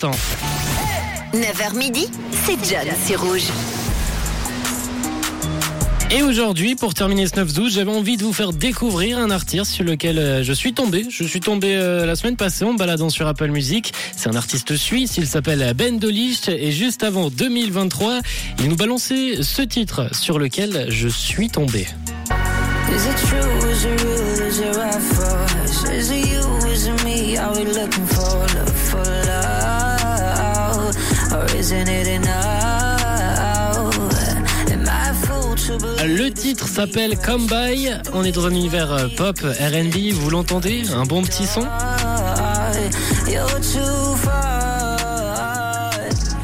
l'instant. 9h midi, c'est John, c'est rouge. Et aujourd'hui, pour terminer ce 9-12, j'avais envie de vous faire découvrir un artiste sur lequel euh, je suis tombé. Je suis tombé euh, la semaine passée en baladant sur Apple Music. C'est un artiste suisse, il s'appelle Ben Dolicht et juste avant 2023, il nous balançait ce titre sur lequel je suis tombé. Is it true? Is it real? Is it right for us? Is it you? Is it me? Le titre s'appelle Come By. On est dans un univers euh, pop, R&B, vous l'entendez? Un bon petit son?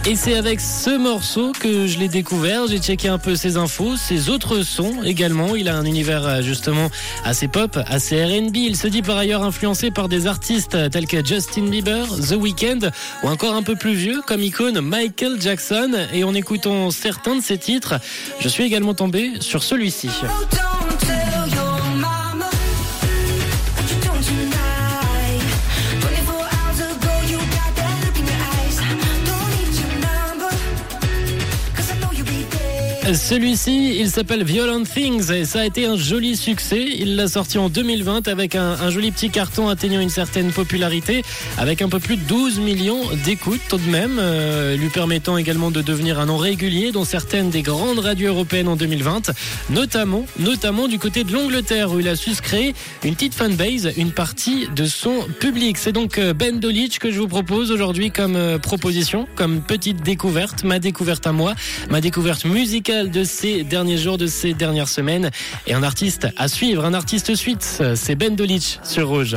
Et c'est avec ce morceau que je l'ai découvert. J'ai checké un peu ses infos, ses autres sons également. Il a un univers euh, justement assez pop, assez R&B. Il se dit par ailleurs influencé par des artistes tels que Justin Bieber, The Weeknd ou encore un peu plus vieux comme icône Michael Jackson. Et en écoutant certains de ses titres, je suis également tombé sur celui-ci. Celui-ci, il s'appelle Violent Things et ça a été un joli succès. Il l'a sorti en 2020 avec un, joli petit carton atteignant une certaine popularité, avec un peu plus de 12 millions d'écoutes tout de même, euh, lui permettant également de devenir un nom régulier dans certaines des grandes radios européennes en 2020, notamment, notamment du côté de l'Angleterre où il a su créer une petite fanbase, une partie de son public. C'est donc euh, Ben Dolic que je vous propose aujourd'hui comme euh, proposition, comme petite découverte, ma découverte à moi, ma découverte musicale de ces derniers jours, de ces dernières semaines. Et un artiste à suivre, un artiste suite, c'est Ben Dolic sur Rouge.